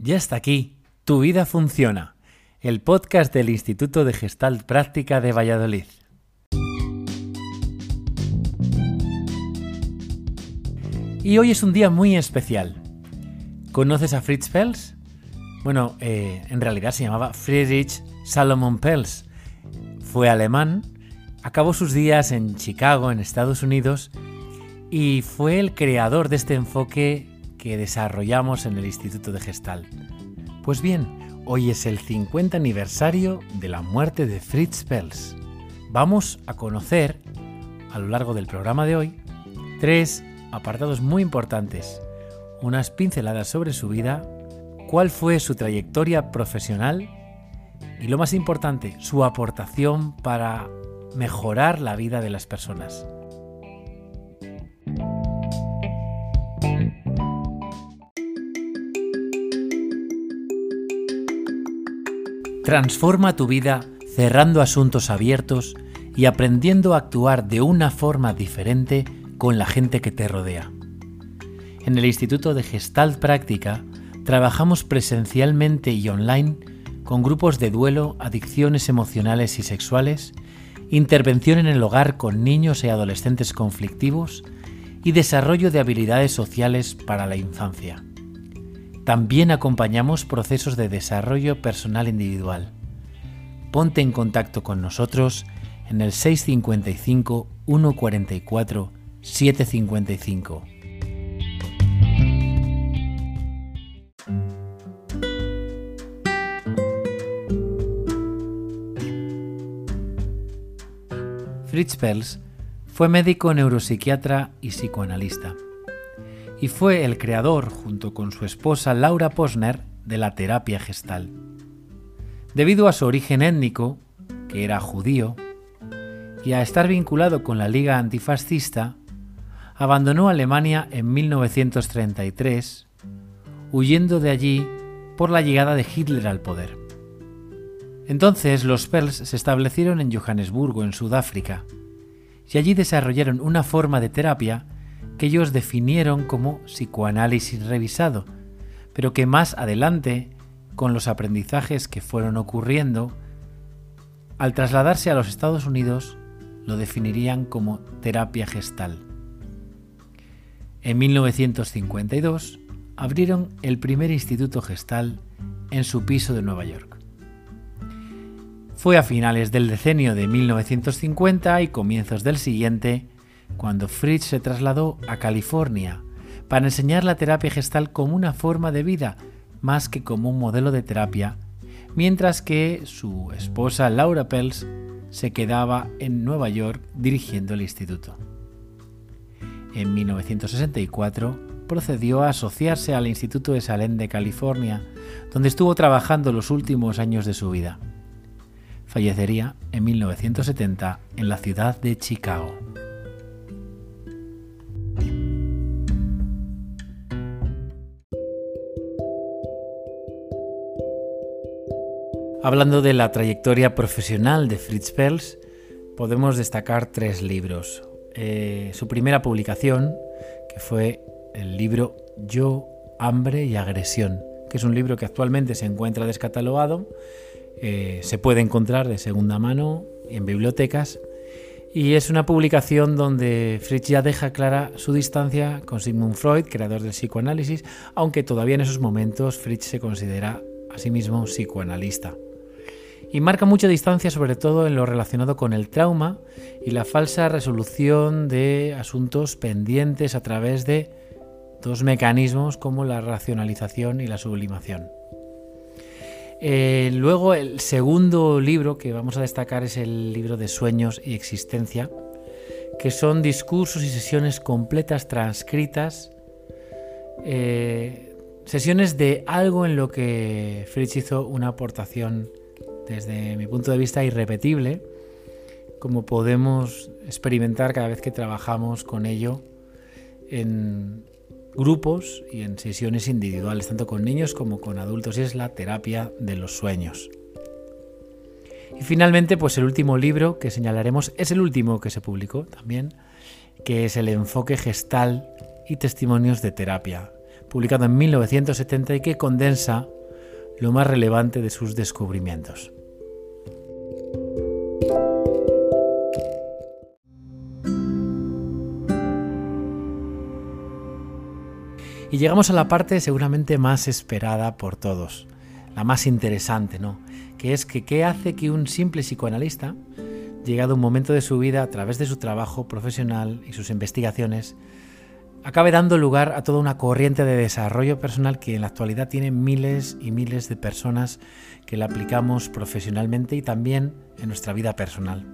Ya está aquí, Tu vida funciona, el podcast del Instituto de Gestalt Práctica de Valladolid. Y hoy es un día muy especial. ¿Conoces a Fritz Pels? Bueno, eh, en realidad se llamaba Friedrich Salomon Pels. Fue alemán, acabó sus días en Chicago, en Estados Unidos, y fue el creador de este enfoque que desarrollamos en el Instituto de Gestal. Pues bien, hoy es el 50 aniversario de la muerte de Fritz Pels. Vamos a conocer, a lo largo del programa de hoy, tres apartados muy importantes, unas pinceladas sobre su vida, cuál fue su trayectoria profesional y lo más importante, su aportación para mejorar la vida de las personas. Transforma tu vida cerrando asuntos abiertos y aprendiendo a actuar de una forma diferente con la gente que te rodea. En el Instituto de Gestalt Práctica trabajamos presencialmente y online con grupos de duelo, adicciones emocionales y sexuales, intervención en el hogar con niños y adolescentes conflictivos y desarrollo de habilidades sociales para la infancia. También acompañamos procesos de desarrollo personal individual. Ponte en contacto con nosotros en el 655 144 755. Fritz Perls fue médico neuropsiquiatra y psicoanalista y fue el creador, junto con su esposa Laura Posner, de la terapia gestal. Debido a su origen étnico, que era judío, y a estar vinculado con la Liga Antifascista, abandonó Alemania en 1933, huyendo de allí por la llegada de Hitler al poder. Entonces los Pels se establecieron en Johannesburgo, en Sudáfrica, y allí desarrollaron una forma de terapia que ellos definieron como psicoanálisis revisado, pero que más adelante, con los aprendizajes que fueron ocurriendo, al trasladarse a los Estados Unidos, lo definirían como terapia gestal. En 1952 abrieron el primer instituto gestal en su piso de Nueva York. Fue a finales del decenio de 1950 y comienzos del siguiente cuando Fritz se trasladó a California para enseñar la terapia gestal como una forma de vida más que como un modelo de terapia, mientras que su esposa Laura Pels se quedaba en Nueva York dirigiendo el instituto. En 1964 procedió a asociarse al Instituto de Salem de California, donde estuvo trabajando los últimos años de su vida. Fallecería en 1970 en la ciudad de Chicago. Hablando de la trayectoria profesional de Fritz Perls, podemos destacar tres libros. Eh, su primera publicación, que fue el libro Yo, Hambre y Agresión, que es un libro que actualmente se encuentra descatalogado, eh, se puede encontrar de segunda mano en bibliotecas y es una publicación donde Fritz ya deja clara su distancia con Sigmund Freud, creador del psicoanálisis, aunque todavía en esos momentos Fritz se considera a sí mismo psicoanalista y marca mucha distancia sobre todo en lo relacionado con el trauma y la falsa resolución de asuntos pendientes a través de dos mecanismos como la racionalización y la sublimación. Eh, luego el segundo libro que vamos a destacar es el libro de Sueños y Existencia, que son discursos y sesiones completas transcritas, eh, sesiones de algo en lo que Fritz hizo una aportación desde mi punto de vista irrepetible, como podemos experimentar cada vez que trabajamos con ello en grupos y en sesiones individuales, tanto con niños como con adultos, y es la terapia de los sueños. Y finalmente, pues el último libro que señalaremos es el último que se publicó también, que es el enfoque gestal y testimonios de terapia, publicado en 1970 y que condensa lo más relevante de sus descubrimientos. Y llegamos a la parte seguramente más esperada por todos, la más interesante, ¿no? Que es que qué hace que un simple psicoanalista, llegado un momento de su vida a través de su trabajo profesional y sus investigaciones, acabe dando lugar a toda una corriente de desarrollo personal que en la actualidad tiene miles y miles de personas que la aplicamos profesionalmente y también en nuestra vida personal.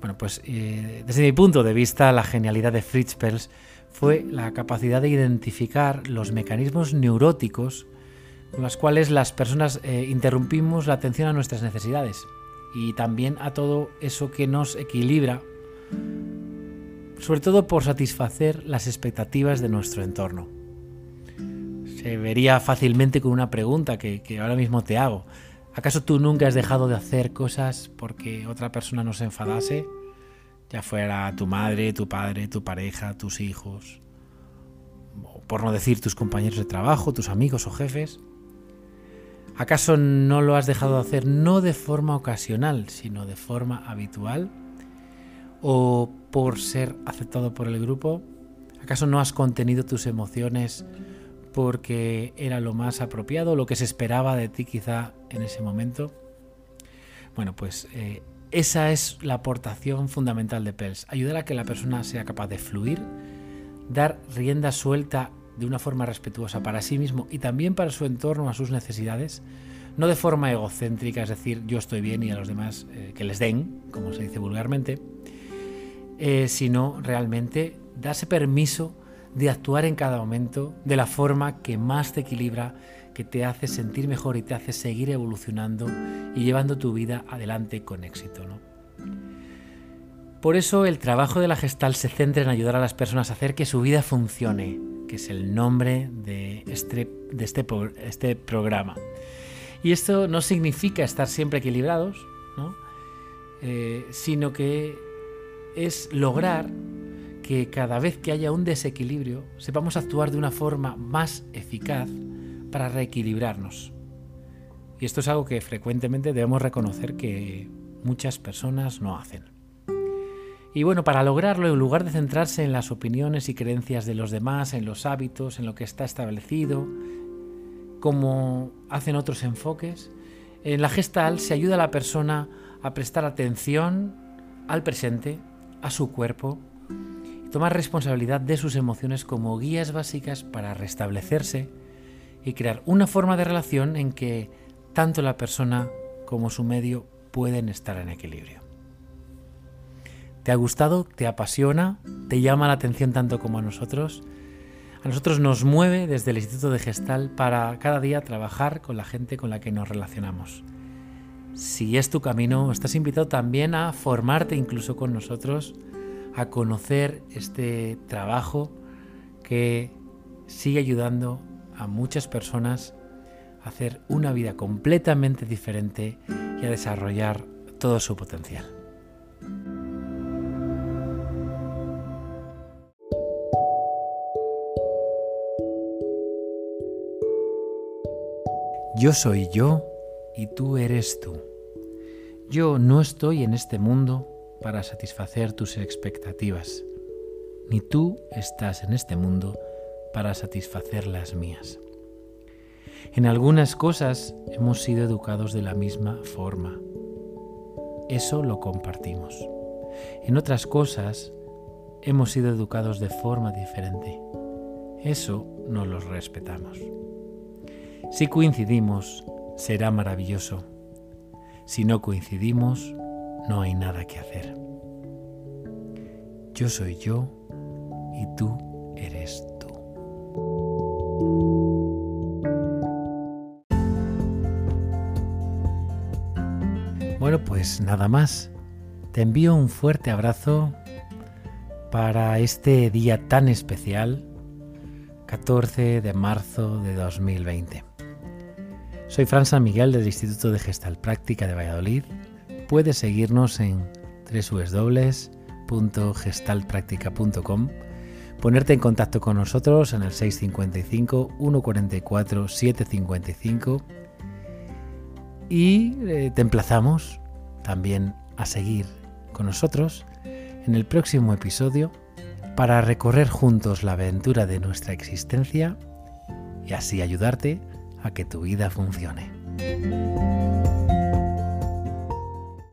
Bueno, pues eh, desde mi punto de vista, la genialidad de Fritz Perls fue la capacidad de identificar los mecanismos neuróticos con los cuales las personas eh, interrumpimos la atención a nuestras necesidades y también a todo eso que nos equilibra, sobre todo por satisfacer las expectativas de nuestro entorno. Se vería fácilmente con una pregunta que, ahora mismo te hago. ¿Acaso tú nunca has dejado de hacer cosas porque otra persona no se enfadase? ya fuera tu madre, tu padre, tu pareja, tus hijos, por no decir tus compañeros de trabajo, tus amigos o jefes. ¿Acaso no lo has dejado de hacer no de forma ocasional, sino de forma habitual? ¿O por ser aceptado por el grupo? ¿Acaso no has contenido tus emociones porque era lo más apropiado, lo que se esperaba de ti quizá en ese momento? Bueno, pues eh, esa es la aportación fundamental de Pels, ayudar a que la persona sea capaz de fluir, dar rienda suelta de una forma respetuosa para sí mismo y también para su entorno, a sus necesidades, no de forma egocéntrica, es decir, yo estoy bien y a los demás eh, que les den, como se dice vulgarmente, eh, sino realmente darse permiso de actuar en cada momento de la forma que más te equilibra que te hace sentir mejor y te hace seguir evolucionando y llevando tu vida adelante con éxito. Por eso el trabajo de la gestal se centra en ayudar a las personas a hacer que su vida funcione, que es el nombre de este, de este, este programa. Y esto no significa estar siempre equilibrados, eh, sino que es lograr que cada vez que haya un desequilibrio sepamos actuar de una forma más eficaz para reequilibrarnos. Y esto es algo que frecuentemente debemos reconocer que muchas personas no hacen. Y bueno, para lograrlo, en lugar de centrarse en las opiniones y creencias de los demás, en los hábitos, en lo que está establecido, como hacen otros enfoques, en la gestal se ayuda a la persona a prestar atención al presente, a su cuerpo, y tomar responsabilidad de sus emociones como guías básicas para restablecerse y crear una forma de relación en que tanto la persona como su medio pueden estar en equilibrio. ¿Te ha gustado? ¿Te apasiona? ¿Te llama la atención tanto como a nosotros? A nosotros nos mueve desde el Instituto de Gestal para cada día trabajar con la gente con la que nos relacionamos. Si es tu camino, estás invitado también a formarte incluso con nosotros, a conocer este trabajo que sigue ayudando a muchas personas a hacer una vida completamente diferente y a desarrollar todo su potencial. Yo soy yo y tú eres tú. Yo no estoy en este mundo para satisfacer tus expectativas, ni tú estás en este mundo para satisfacer las mías. En algunas cosas hemos sido educados de la misma forma. Eso lo compartimos. En otras cosas hemos sido educados de forma diferente. Eso no los respetamos. Si coincidimos, será maravilloso. Si no coincidimos, no hay nada que hacer. Yo soy yo y tú eres tú. Bueno, pues nada más. Te envío un fuerte abrazo para este día tan especial, 14 de marzo de 2020. Soy Fran San Miguel del Instituto de Gestal Práctica de Valladolid. Puedes seguirnos en www.gestalpractica.com ponerte en contacto con nosotros en el 655 144 755 y eh, te emplazamos también a seguir con nosotros en el próximo episodio para recorrer juntos la aventura de nuestra existencia y así ayudarte a que tu vida funcione.